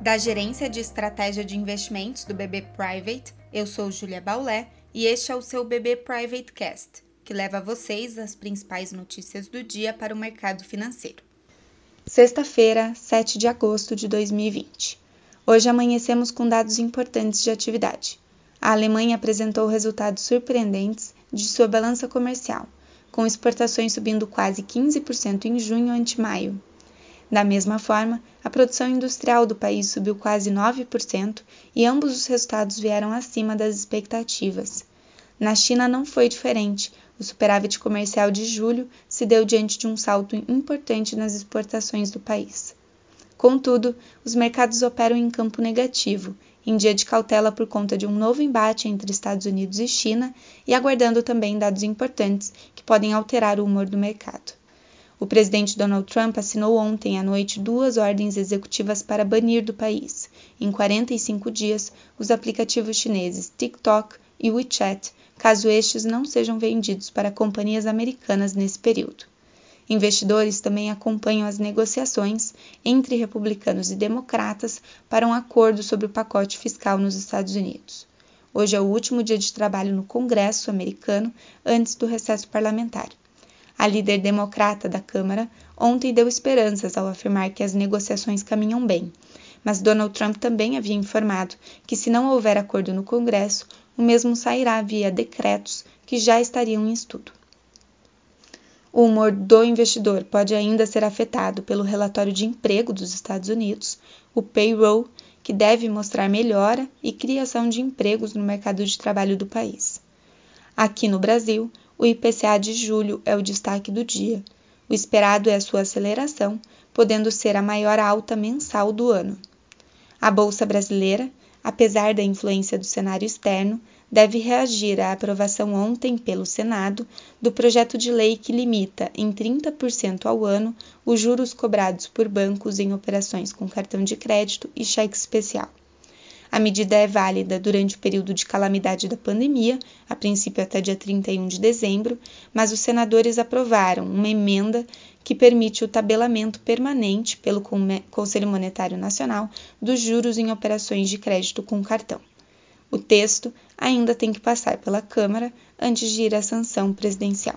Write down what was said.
Da Gerência de Estratégia de Investimentos do BB Private, eu sou Julia Baulé e este é o seu BB Private Cast, que leva a vocês as principais notícias do dia para o mercado financeiro. Sexta-feira, 7 de agosto de 2020. Hoje amanhecemos com dados importantes de atividade. A Alemanha apresentou resultados surpreendentes de sua balança comercial, com exportações subindo quase 15% em junho ante maio. Da mesma forma, a produção industrial do país subiu quase 9% e ambos os resultados vieram acima das expectativas. Na China não foi diferente. O superávit comercial de julho se deu diante de um salto importante nas exportações do país. Contudo, os mercados operam em campo negativo, em dia de cautela por conta de um novo embate entre Estados Unidos e China e aguardando também dados importantes que podem alterar o humor do mercado. O presidente Donald Trump assinou ontem à noite duas ordens executivas para banir do país, em 45 dias, os aplicativos chineses TikTok e WeChat, caso estes não sejam vendidos para companhias americanas nesse período. Investidores também acompanham as negociações entre republicanos e democratas para um acordo sobre o pacote fiscal nos Estados Unidos. Hoje é o último dia de trabalho no Congresso americano antes do recesso parlamentar. A líder democrata da Câmara ontem deu esperanças ao afirmar que as negociações caminham bem, mas Donald Trump também havia informado que, se não houver acordo no Congresso, o mesmo sairá via decretos que já estariam em estudo. O humor do investidor pode ainda ser afetado pelo relatório de emprego dos Estados Unidos, o payroll, que deve mostrar melhora e criação de empregos no mercado de trabalho do país. Aqui no Brasil, o IPCA de julho é o destaque do dia. O esperado é a sua aceleração, podendo ser a maior alta mensal do ano. A Bolsa Brasileira, apesar da influência do cenário externo, deve reagir à aprovação ontem pelo Senado do projeto de lei que limita em 30% ao ano os juros cobrados por bancos em operações com cartão de crédito e cheque especial. A medida é válida durante o período de calamidade da pandemia, a princípio até dia 31 de dezembro, mas os senadores aprovaram uma emenda que permite o tabelamento permanente pelo Conselho Monetário Nacional dos juros em operações de crédito com cartão. O texto ainda tem que passar pela Câmara antes de ir à sanção presidencial.